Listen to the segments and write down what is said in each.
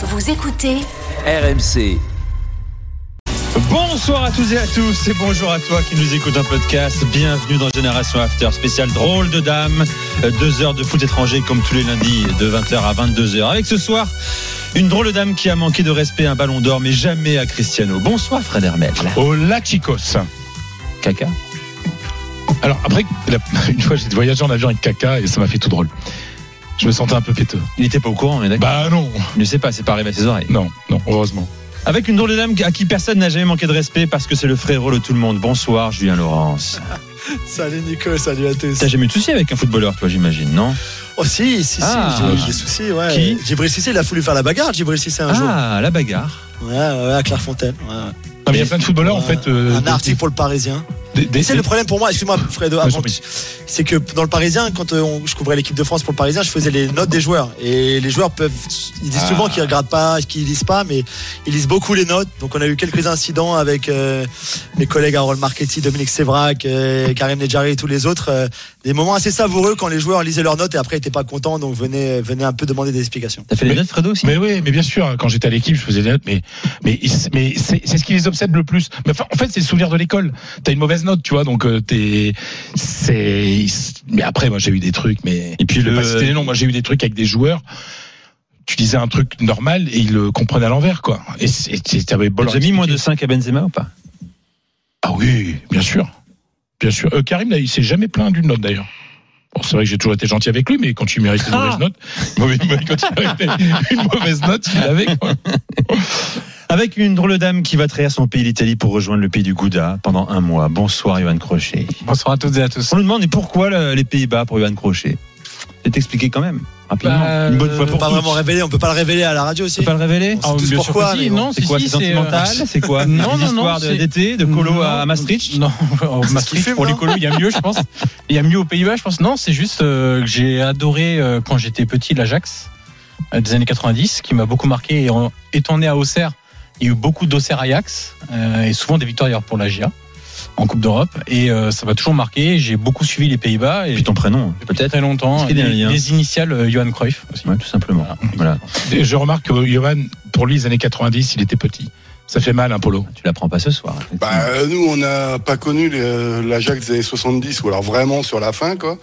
Vous écoutez RMC. Bonsoir à tous et à tous et bonjour à toi qui nous écoute un podcast. Bienvenue dans Génération After, spécial drôle de dame. Euh, Deux heures de foot étranger comme tous les lundis de 20h à 22h. Avec ce soir, une drôle de dame qui a manqué de respect à un ballon d'or mais jamais à Cristiano. Bonsoir Fred Hermel. Hola chicos. Caca. Alors après, une fois j'ai voyagé en avion avec Kaka et ça m'a fait tout drôle. Je me sentais un peu péteux. Il n'était pas au courant, mais d'accord. Bah non, Il ne sait pas, c'est pas arrivé à ses oreilles. non, non, heureusement. Avec une drôle de dame à qui personne n'a jamais manqué de respect parce que c'est le frérot de tout le monde. Bonsoir Julien Laurence. Salut Nico, salut à tous. T'as jamais eu de soucis avec un footballeur, toi, j'imagine, non? Oh si, si, si, Ah. j'ai eu des soucis, ouais. Qui? Djibril Cissé, il a voulu faire la bagarre, Djibril Cissé un jour. Ah, la bagarre. Ouais, ouais, à Clairefontaine. Ouais. Non, mais il y a plein de footballeurs en fait. euh, un article pour le Parisien. C'est le problème pour moi, excuse-moi Fredo, avant c'est que dans le Parisien, quand euh, on- je couvrais l'équipe de France pour le Parisien, je faisais les notes des joueurs. Et les joueurs peuvent, ils disent Ah. souvent qu'ils regardent pas, qu'ils lisent pas, mais ils lisent beaucoup les notes. Donc on a eu quelques incidents avec euh, mes collègues Harold Marchetti, Dominique Sévrac, euh, Karim Nedjari et tous les autres. euh, des moments assez savoureux quand les joueurs lisaient leurs notes et après étaient pas contents, donc venaient, venaient un peu demander des explications. T'as fait les Mais- notes, Fredo aussi Mais oui, mais bien sûr, quand j'étais à l'équipe, je faisais des notes, mais mais ils- mais c'est c'est ce qui les obsède le plus. Mais enfin, en fait, c'est le souvenir de l'école. T'as une mauvaise note, tu vois, donc euh, t'es c'est. Mais après, moi, j'ai eu des trucs, mais Et puis je le- pas citer les noms. Moi, j'ai eu des trucs avec des joueurs. Tu disais un truc normal et ils le comprenaient à l'envers, quoi. Et t'avais leur J'ai mis moins de expliquer. 5 à Benzema ou pas? Ah oui, bien sûr. Bien sûr. Euh, Karim, là, il s'est jamais plaint d'une note d'ailleurs. Bon, c'est vrai que j'ai toujours été gentil avec lui, mais quand il méritait une Ah. mauvaise note, mauvais- quand il méritait une mauvaise note, il avait. Avec une drôle dame qui va trahir son pays, l'Italie, pour rejoindre le pays du Gouda pendant un mois. Bonsoir, Johan Crochet. Bonsoir à toutes et à tous. On nous demande, et pourquoi le- les Pays-Bas pour Johan Crochet? C'est expliqué quand même, rapidement. Bah, une bonne fois On peut pour pas toutes. vraiment révéler, on peut pas le révéler à la radio aussi. Tu peux pas le révéler? On sait tous pourquoi, si, non, C'est si, quoi si, C'est sentimental? euh, C'est quoi? Non, non, non, d'été, de colo Non, à Maastricht? Non, qu'il Maastricht, pour les colos, il y a mieux, je pense. Il y a mieux aux Pays-Bas, je pense. Non, c'est juste euh, que j'ai adoré euh, quand j'étais petit l'Ajax euh, des années 90, qui m'a beaucoup marqué. Et en étant né à Auxerre, il y a eu beaucoup d'Auxerre Ajax euh, et souvent des victoires d'ailleurs pour la GIA en Coupe d'Europe. Et euh, ça m'a toujours marqué. J'ai beaucoup suivi les Pays-Bas et Puis ton prénom, peut-être très longtemps. Un Les, initiales euh, Johan Cruyff aussi. Ouais, tout simplement. Voilà. Je remarque que Johan, pour lui, les années 90, il était petit. Ça fait mal, un polo. Tu l'apprends pas ce soir. Bah, euh, nous, on n'a pas connu euh, l'Ajax des années 70, ou alors vraiment sur la fin, quoi.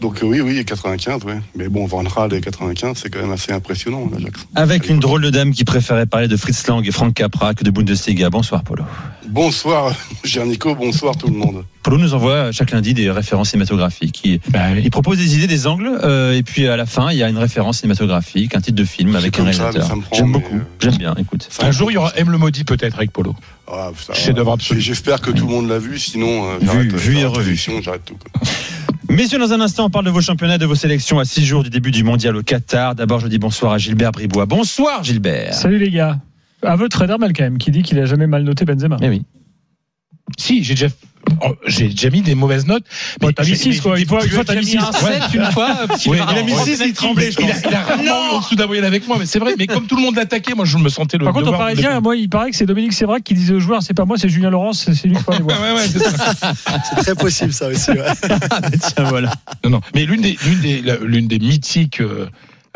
Donc euh, oui, oui, 95, ouais. Mais bon, Van Raal et 95, c'est quand même assez impressionnant, l'Ajax. Avec une drôle de dame qui préférait parler de Fritz Lang et Frank Capra que de Bundesliga. Bonsoir, Polo. Bonsoir, cher Nico, bonsoir tout le monde. Polo nous envoie chaque lundi des références cinématographiques. Il, Bah, il propose des idées, des angles, euh, et puis à la fin, il y a une référence cinématographique, un titre de film avec un réalisateur. J'aime beaucoup. euh, J'aime bien, écoute. Ça un jour, il y aura M le maudit peut-être avec Polo. Ah, ça- Chef-d'œuvre absolu. J'espère que tout le monde l'a vu, sinon euh, Vu, vu et revu. J'arrête tout. quoi. Messieurs, dans un instant, on parle de vos championnats, de vos sélections à six jours du début du mondial au Qatar. D'abord, je dis bonsoir à Gilbert Bribois. Bonsoir, Gilbert. Salut les gars. Aveu de Fred Hermel quand même, qui dit qu'il a jamais mal noté Benzema. Eh oui. Si, j'ai déjà, oh, j'ai déjà mis des mauvaises notes. Bon, t'as mis j'ai- 6 mais- quoi. Une fois, une fois t'as mis 6. une fois. Il a mis six, six, il tremblait, Il a, il a rarement eu en dessous d'un moyen avec moi, mais c'est vrai. Mais comme tout le monde l'attaquait, moi, je me sentais le. Par contre, de Parisien, moi, il paraît que c'est Dominique Sévrac qui disait aux joueurs c'est pas moi, c'est Julien Laurence, c'est lui Ouais, ouais, ouais, c'est ça. C'est très possible ça aussi. Ouais. Tiens, voilà. Non, non. Mais l'une des, l'une des, la- l'une des mythiques euh,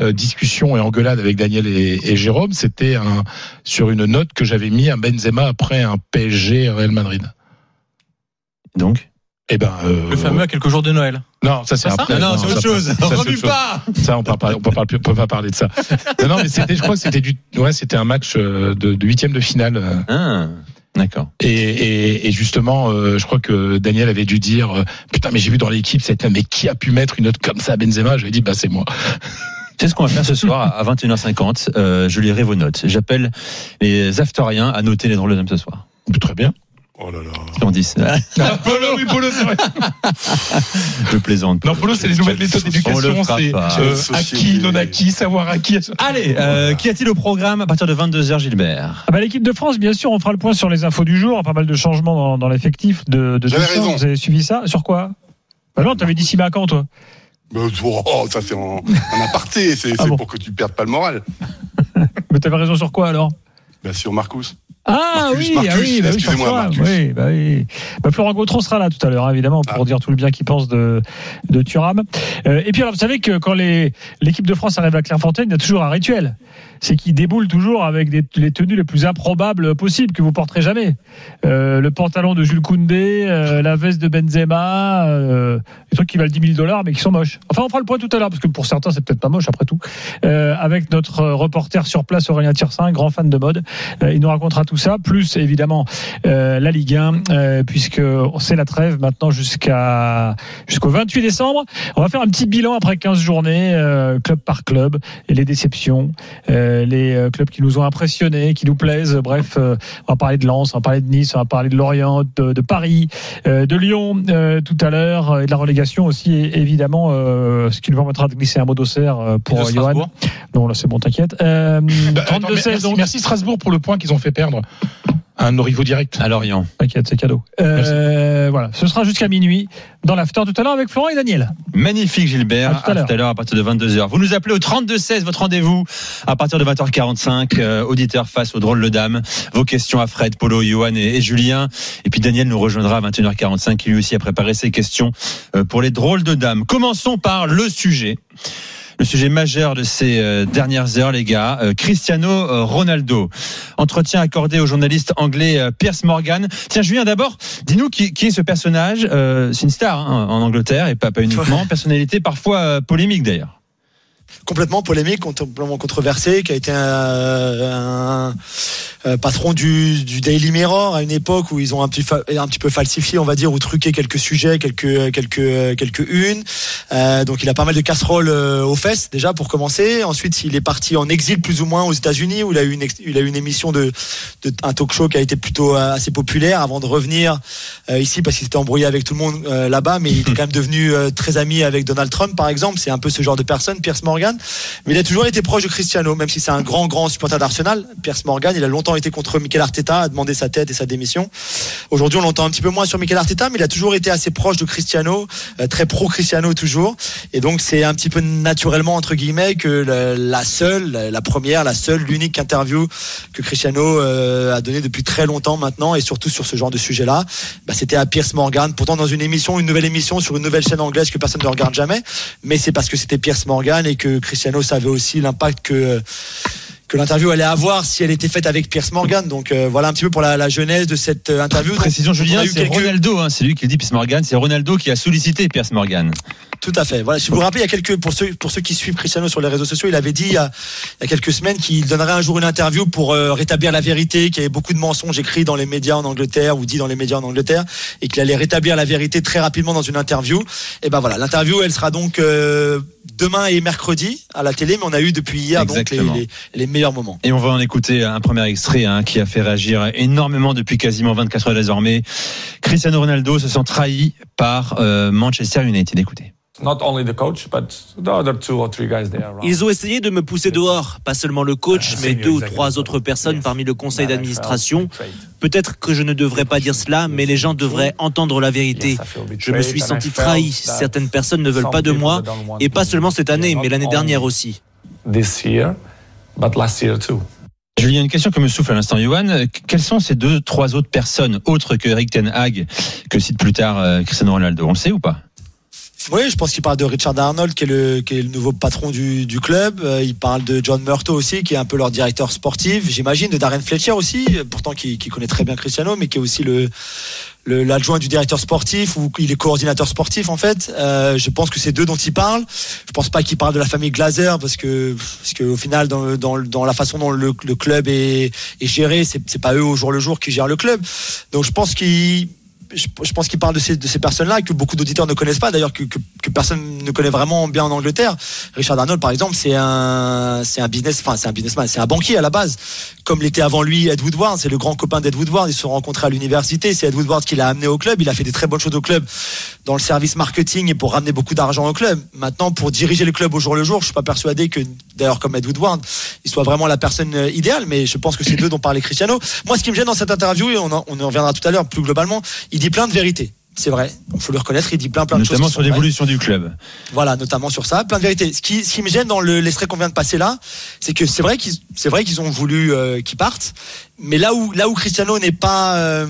euh, discussions et engueulades avec Daniel et, et Jérôme, c'était un, sur une note que j'avais mis à Benzema après un PSG Real Madrid. Donc Eh ben, euh, Le fameux à quelques jours de Noël. Non, ça c'est après. Non, non, c'est autre chose. ça, Remue chose. pas Ça, on on peut pas, on peut pas parler de ça. Non, non, mais c'était, je crois que c'était du, ouais, c'était un match euh, de, de huitième de finale. euh, Ah, D'accord. Et, et, et justement, euh, je crois que Daniel avait dû dire, euh, putain, mais j'ai vu dans l'équipe cette, mais qui a pu mettre une note comme ça à Benzema? Je lui ai dit, bah, c'est moi. C'est ce qu'on va faire ce soir à 21h50. Euh, je lirai vos notes. J'appelle les afteriens à noter les drôles d'hommes ce soir. Très bien. Oh là là. On dit ça. Polo, oui, Polo, c'est vrai. Je plaisante. Non, Polo, c'est les nouvelles méthodes d'éducation. C'est euh, Société. acquis, non acquis, savoir acquis. Allez, euh, qu'y a-t-il au programme à partir de 22h, Gilbert? Ah bah, L'équipe de France, bien sûr, on fera le point sur les infos du jour. Pas mal de changements dans, dans l'effectif de, de J'avais raison. Vous avez suivi ça? Sur quoi? Bah Non, t'avais dit Sima quand, toi Mais, oh, ça c'est en, en aparté, c'est Ah c'est bon pour que tu perdes pas le moral. Mais t'avais raison sur quoi alors? Bien sûr, Marcus. Ah Marcus, oui, Marcus, ah oui, bah oui, François, oui, bah oui. Bah, Florent Gautron sera là tout à l'heure, hein, évidemment, pour Ah. dire tout le bien qu'il pense de, de Thuram. Euh, et puis, alors, vous savez que quand les, l'équipe de France arrive à Clairefontaine, il y a toujours un rituel. C'est qu'ils déboulent toujours avec des, les tenues les plus improbables possibles que vous porterez jamais. Euh, le pantalon de Jules Koundé, euh, la veste de Benzema, euh, des trucs qui valent 10 000 dollars mais qui sont moches. Enfin, on fera le point tout à l'heure parce que pour certains, c'est peut-être pas moche après tout. Euh, avec notre reporter sur place, Aurélien Tirsin, grand fan de mode. Euh, il nous racontera tout ça, plus évidemment euh, la Ligue 1, euh, puisque c'est la trêve maintenant jusqu'à jusqu'au 28 décembre. On va faire un petit bilan après 15 journées, euh, club par club, et les déceptions, euh, les euh, clubs qui nous ont impressionnés, qui nous plaisent. Bref, euh, on va parler de Lens, on va parler de Nice, on va parler de Lorient, de, de Paris, euh, de Lyon euh, tout à l'heure, et de la relégation aussi, et- évidemment, euh, ce qui nous permettra de glisser un mot d'Auxerre euh, pour Johan. Strasbourg. Non, là c'est bon, t'inquiète. Euh, Bah, attends, 32-16 merci, donc. merci Strasbourg pour le point qu'ils ont fait perdre à nos rivaux directs. À Lorient. T'inquiète, c'est cadeau. Euh, voilà, ce sera jusqu'à minuit dans l'after tout à l'heure avec Florent et Daniel. Magnifique Gilbert, À tout à l'heure. à partir de 22h. Vous nous appelez au 32-16, votre rendez-vous à partir de 20h45, euh, auditeur face aux drôles de dames. Vos questions à Fred, Polo, Johan et, et Julien. Et puis Daniel nous rejoindra à 21h45, qui lui aussi a préparé ses questions euh, pour les drôles de dames. Commençons par le sujet. Le sujet majeur de ces euh, dernières heures, les gars, euh, Cristiano euh, Ronaldo. Entretien accordé au journaliste anglais Pierce Morgan. Tiens, Julien, d'abord, dis-nous qui, qui est ce personnage. Euh, c'est une star hein, en Angleterre et pas, pas uniquement. Personnalité parfois polémique d'ailleurs. complètement polémique, complètement controversé, qui a été un, un- un patron du, du Daily Mirror à une époque où ils ont un petit, un petit peu falsifié, on va dire, ou truqué quelques sujets, quelques quelques quelques unes. Euh, donc il a pas mal de casseroles euh, aux fesses déjà pour commencer. Ensuite, il est parti en exil plus ou moins aux États-Unis où il a eu une il a eu une émission de, de un talk show qui a été plutôt euh, assez populaire avant de revenir euh, ici parce qu'il s'était embrouillé avec tout le monde euh, là-bas, mais il était quand même devenu euh, très ami avec Donald Trump par exemple. C'est un peu ce genre de personne, Pierce Morgan. Mais il a toujours été proche de Cristiano, même si c'est un grand grand supporter d'Arsenal. Pierce Morgan, il a longtemps été contre Mikel Arteta, a demandé sa tête et sa démission. Aujourd'hui, on l'entend un petit peu moins sur Mikel Arteta, mais il a toujours été assez proche de Cristiano, euh, très pro Cristiano toujours. Et donc c'est un petit peu naturellement entre guillemets que la, seule, la, première, la seule, l'unique interview que Cristiano euh, a donnée depuis très longtemps maintenant, et surtout sur ce genre de sujet-là, bah, c'était à Pierce Morgan. Pourtant dans une émission, une nouvelle émission sur une nouvelle chaîne anglaise que personne ne regarde jamais, mais c'est parce que c'était Pierce Morgan et que Cristiano savait aussi l'impact que que l'interview allait avoir si elle était faite avec Pierce Morgan. Donc euh, voilà un petit peu pour la, la genèse de cette euh, interview. Précision Julien, c'est quelques- Ronaldo, hein, c'est lui qui le dit Pierce Morgan, c'est Ronaldo qui a sollicité Pierce Morgan. Tout à fait. Voilà, si vous vous rappelez, il y a quelques pour ceux pour ceux qui suivent Cristiano sur les réseaux sociaux, il avait dit il y a, il y a quelques semaines qu'il donnerait un jour une interview pour euh, rétablir la vérité, qu'il y avait beaucoup de mensonges écrits dans les médias en Angleterre ou dit dans les médias en Angleterre et qu'il allait rétablir la vérité très rapidement dans une interview. Et ben voilà, l'interview elle sera donc euh, demain et mercredi à la télé, mais on a eu depuis hier donc les, Exactement. les, les meilleurs moments. Et on va en écouter un premier extrait hein, qui a fait réagir énormément depuis quasiment 24 heures désormais. Cristiano Ronaldo se sent trahi par euh, Manchester United. Écoutez. Not only the coach, but the other two or three guys there. around. Ils ont essayé de me pousser dehors, pas seulement le coach, mais deux ou trois autres personnes parmi le conseil d'administration. Peut-être que je ne devrais pas dire cela, mais les gens devraient entendre la vérité. Je me suis senti trahi. Certaines personnes ne veulent pas de moi, et pas seulement cette année, mais l'année dernière aussi. This year, but last year too. Julien, une question que me souffle à l'instant Johan. Quelles sont ces deux, trois autres personnes autres que Eric Ten Hag que cite plus tard euh, Cristiano Ronaldo? On le sait ou pas? Oui, je pense qu'il parle de Richard Arnold, qui est le, nouveau patron du, club. Euh, il parle de John Murto aussi, qui est un peu leur directeur sportif. J'imagine de Darren Fletcher aussi, pourtant qui, connaît très bien Cristiano, mais qui est aussi l'adjoint du directeur sportif ou il est coordinateur sportif en fait. Euh, je pense que c'est d'eux dont il parle. Je pense pas qu'il parle de la famille Glazer parce que parce que final dans la façon dont le, club est, est géré, c'est pas eux au jour le jour qui gèrent le club. Donc je pense qu'il je, pense qu'il parle de ces, personnes-là que beaucoup d'auditeurs ne connaissent pas, d'ailleurs que personne ne connaît vraiment bien en Angleterre. Richard Arnold, par exemple, c'est un, c'est un business, enfin c'est un businessman, c'est un banquier à la base, comme l'était avant lui Ed Woodward. C'est le grand copain d'Ed Woodward. Ils se sont rencontrés à l'université. C'est Ed Woodward qui l'a amené au club. Il a fait des très bonnes choses au club dans le service marketing et pour ramener beaucoup d'argent au club. Maintenant, pour diriger le club au jour le jour, je suis pas persuadé que, d'ailleurs, comme Ed Woodward, il soit vraiment la personne euh, idéale. Mais je pense que c'est d'eux dont parlait Cristiano. Moi, ce qui me gêne dans cette interview, et on en, on en reviendra tout à l'heure plus globalement, il dit plein de vérités. C'est vrai, il faut le reconnaître, il dit plein plein de Notamment choses. sur l'évolution du club. Voilà, notamment sur ça, plein de vérités. Ce qui, ce qui me gêne dans le- l'extrait qu'on vient de passer là, c'est que c'est vrai qu'ils, c'est vrai qu'ils ont voulu euh, qu'ils partent, mais là où là où Cristiano n'est pas euh,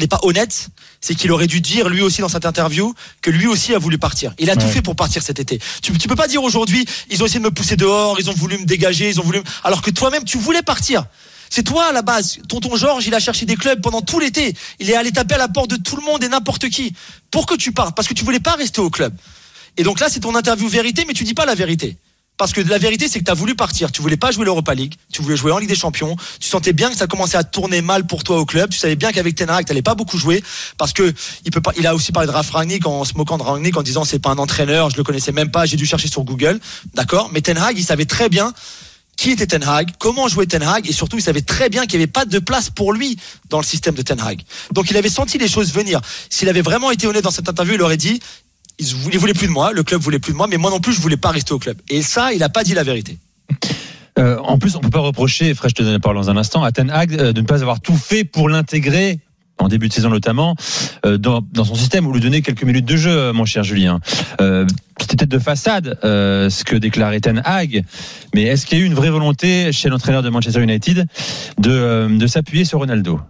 n'est pas honnête, c'est qu'il aurait dû dire lui aussi dans cette interview que lui aussi a voulu partir. Il a tout fait pour partir cet été. Tu, tu peux pas dire aujourd'hui ils ont essayé de me pousser dehors, ils ont voulu me dégager, ils ont voulu, me- alors que toi-même tu voulais partir. C'est toi à la base. Tonton Georges, il a cherché des clubs pendant tout l'été. Il est allé taper à la porte de tout le monde et n'importe qui pour que tu partes parce que tu voulais pas rester au club. Et donc là, c'est ton interview vérité, mais tu dis pas la vérité. Parce que la vérité, c'est que tu as voulu partir. Tu voulais pas jouer l'Europa League. Tu voulais jouer en Ligue des Champions. Tu sentais bien que ça commençait à tourner mal pour toi au club. Tu savais bien qu'avec Ten Hag, t'allais pas beaucoup jouer. Parce que il peut a aussi parlé de Ralf Rangnick en se moquant de Rangnick en disant c'est pas un entraîneur. Je le connaissais même pas. J'ai dû chercher sur Google. D'accord? Mais Ten Hag, il savait très bien qui était Ten Hag, comment jouait Ten Hag, et surtout il savait très bien qu'il n'y avait pas de place pour lui dans le système de Ten Hag. Donc il avait senti les choses venir. S'il avait vraiment été honnête dans cette interview, il aurait dit il voulait, il voulait plus de moi, le club voulait plus de moi, mais moi non plus je voulais pas rester au club. Et ça, il a pas dit la vérité. Euh, en plus, on peut pas reprocher, Fred, je te donne la parole dans un instant, à Ten Hag euh, de ne pas avoir tout fait pour l'intégrer en début de saison notamment, euh, dans, dans son système ou lui donner quelques minutes de jeu, mon cher Julien. Euh, C'était peut-être de façade euh, ce que déclarait Ten Hag, mais est-ce qu'il y a eu une vraie volonté chez l'entraîneur de Manchester United de, de s'appuyer sur Ronaldo?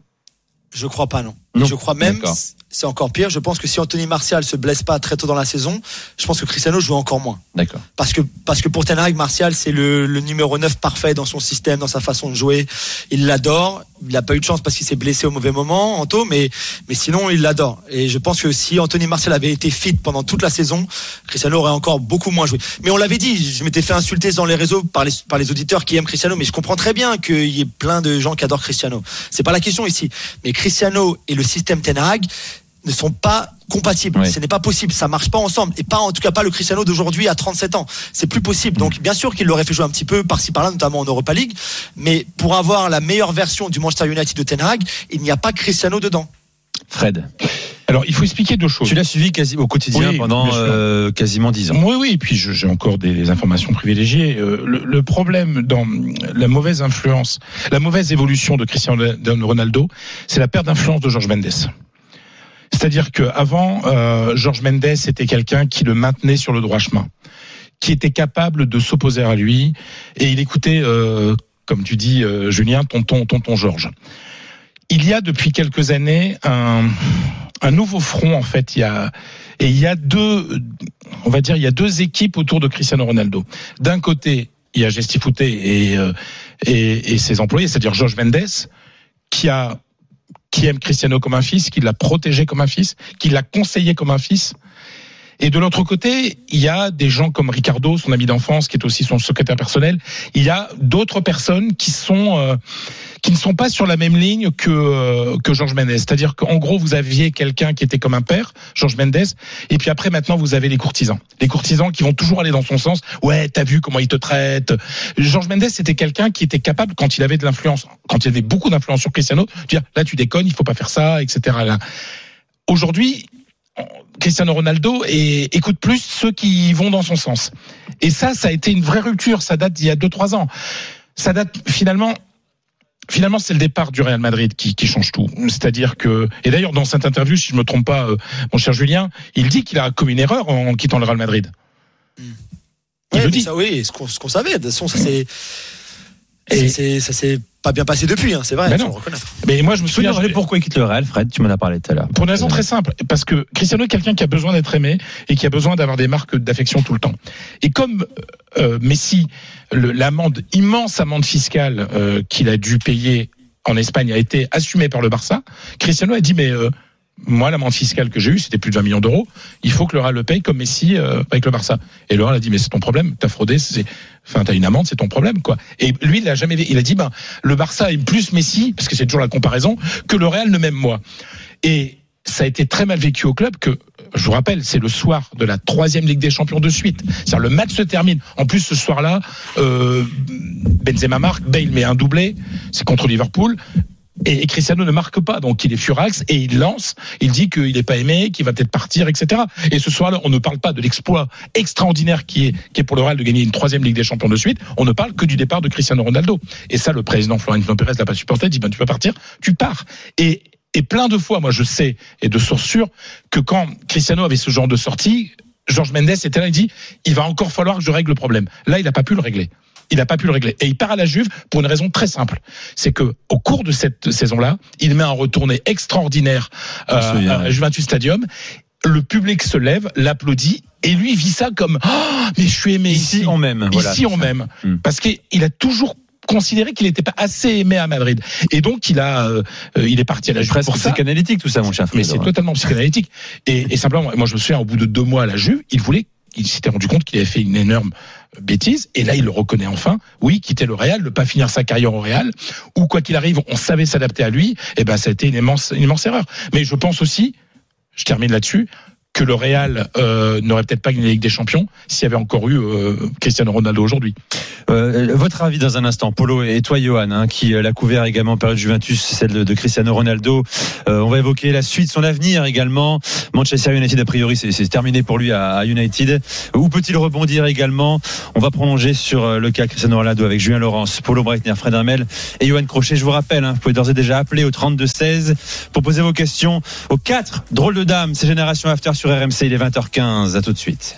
Je crois pas, non. Non. Je crois même, c'est encore pire. Je pense que si Anthony Martial se blesse pas très tôt dans la saison, je pense que Cristiano joue encore moins. D'accord. Parce que, parce que pour Ten Hag, Martial, c'est le, le numéro 9 parfait dans son système, dans sa façon de jouer. Il l'adore. Il n'a pas eu de chance parce qu'il s'est blessé au mauvais moment, Anto, mais, mais sinon, il l'adore. Et je pense que si Anthony Martial avait été fit pendant toute la saison, Cristiano aurait encore beaucoup moins joué. Mais on l'avait dit, je m'étais fait insulter dans les réseaux par les, par les auditeurs qui aiment Cristiano, mais je comprends très bien qu'il y ait plein de gens qui adorent Cristiano. C'est pas la question ici. Mais Cristiano et le système Ten Hag ne sont pas compatibles. Oui. Ce n'est pas possible. Ça marche pas ensemble. Et pas, en tout cas, pas le Cristiano d'aujourd'hui à 37 ans. C'est plus possible. Donc, bien sûr qu'il l'aurait fait jouer un petit peu par-ci par-là, notamment en Europa League. Mais pour avoir la meilleure version du Manchester United de Ten Hag, il n'y a pas Cristiano dedans. Fred, Alors, il faut expliquer deux choses. tu l'as suivi quasi au quotidien Oui, pendant euh, quasiment dix ans. Oui, oui, et puis j'ai encore des, des informations privilégiées. Euh, le, le problème dans la mauvaise influence, la mauvaise évolution de Cristiano Ronaldo, c'est la perte d'influence de Georges Mendes. C'est-à-dire qu'avant, euh, Georges Mendes était quelqu'un qui le maintenait sur le droit chemin, qui était capable de s'opposer à lui, et il écoutait, euh, comme tu dis, euh, Julien, tonton, tonton Georges. Il y a depuis quelques années un, un nouveau front, en fait. Il y a, et il y a deux, on va dire, il y a deux équipes autour de Cristiano Ronaldo. D'un côté, il y a Gestifute et, euh, et, et ses employés, c'est-à-dire Georges Mendes, qui a qui aime Cristiano comme un fils, qui l'a protégé comme un fils, qui l'a conseillé comme un fils. Et de l'autre côté, il y a des gens comme Ricardo, son ami d'enfance, qui est aussi son secrétaire personnel. Il y a d'autres personnes qui sont euh, qui ne sont pas sur la même ligne que euh, que Georges Mendes. C'est-à-dire qu'en gros, vous aviez quelqu'un qui était comme un père, Georges Mendes, et puis après maintenant vous avez les courtisans, les courtisans qui vont toujours aller dans son sens. Ouais, t'as vu comment il te traite. Georges Mendes c'était quelqu'un qui était capable quand il avait de l'influence, quand il avait beaucoup d'influence sur Cristiano, de dire là tu déconnes, il faut pas faire ça, etc. Aujourd'hui, Cristiano Ronaldo et écoute plus ceux qui vont dans son sens. Et ça, ça a été une vraie rupture. Ça date d'il y a 2-3 ans. Ça date finalement. Finalement, c'est le départ du Real Madrid qui, qui change tout. C'est-à-dire que, et d'ailleurs, dans cette interview, si je me trompe pas, euh, mon cher Julien, il dit qu'il a commis une erreur en quittant le Real Madrid. Il Ouais, le dit. ça, oui, ce qu'on ce qu'on savait. De toute façon, ça ça s'est pas bien passé depuis. Hein, c'est vrai. Mais faut non. le reconnaître. Mais moi, je me souviens. pourquoi il quitte le Real, Fred Tu m'en as parlé tout à l'heure. Pour une raison très simple, parce que Cristiano est quelqu'un qui a besoin d'être aimé et qui a besoin d'avoir des marques d'affection tout le temps. Et comme euh, Messi, le- l'amende, immense amende fiscale euh, qu'il a dû payer en Espagne a été assumée par le Barça, Cristiano a dit mais euh, moi l'amende fiscale que j'ai eue c'était plus de 20 millions d'euros, il faut que le Real le paye comme Messi euh, avec le Barça. Et le Real a dit mais c'est ton problème, t'as fraudé, c'est Enfin, t'as une amende, c'est ton problème, quoi. Et lui, il a jamais, il a dit, ben, le Barça aime plus Messi, parce que c'est toujours la comparaison, que le Real ne m'aime moi. Et ça a été très mal vécu au club que, je vous rappelle, c'est le soir de la troisième Ligue des Champions de suite. C'est-à-dire le match se termine. En plus, ce soir-là, euh, Benzema marque, Bale met un doublé, c'est contre Liverpool. Et, Cristiano ne marque pas, donc il est furax et il lance. Il dit qu'il n'est pas aimé, qu'il va peut-être partir, etc. Et ce soir-là, on ne parle pas de l'exploit extraordinaire qui est, pour le Real de gagner une troisième Ligue des Champions de suite. On ne parle que du départ de Cristiano Ronaldo. Et ça, le président Florentino Pérez l'a pas supporté. Il dit ben tu peux partir, tu pars. Et Et plein de fois, moi je sais, et de source sûre, que quand Cristiano avait ce genre de sortie, Georges Mendes était là, il dit, il va encore falloir que je règle le problème. Là, il n'a pas pu le régler. Il n'a pas pu le régler. Et il part à la Juve pour une raison très simple. C'est que au cours de cette saison-là, il met un retourné extraordinaire euh, à Juventus Stadium. Le public se lève, l'applaudit, et lui vit ça comme oh, mais je suis aimé ici, on m'aime. Voilà. Ici on m'aime. Hmm. Parce qu'il a toujours considéré qu'il n'était pas assez aimé à Madrid. Et donc il a, euh, il est parti à la Juve Presque pour ça. psychanalytique tout ça, mon cher. Mais c'est totalement psychanalytique. Et, et simplement, moi je me souviens, au bout de deux mois à la Juve, il voulait, il s'était rendu compte qu'il avait fait une énorme bêtise. Et là, il le reconnaît enfin. Oui, quitter le Real, ne pas finir sa carrière au Real, ou quoi qu'il arrive, on savait s'adapter à lui. Et ben, ça a été une immense, immense erreur. Mais je pense aussi, je termine là-dessus, que le Real euh, n'aurait peut-être pas gagné la Ligue des Champions s'il y avait encore eu euh, Cristiano Ronaldo aujourd'hui. Euh, votre avis dans un instant, Polo et toi, Johan, hein, qui euh, l'a couvert également période Juventus, celle de, Cristiano Ronaldo. Euh, on va évoquer la suite, son avenir également. Manchester United, a priori, c'est terminé pour lui à, United. Où peut-il rebondir également? On va prolonger sur le cas Cristiano Ronaldo avec Julien Laurence, Polo Breitner, Fred Hermel et Johan Crochet. Je vous rappelle, hein, vous pouvez d'ores et déjà appeler au 32-16 pour poser vos questions aux quatre drôles de dames. C'est Génération After sur RMC, il est 20h15. À tout de suite.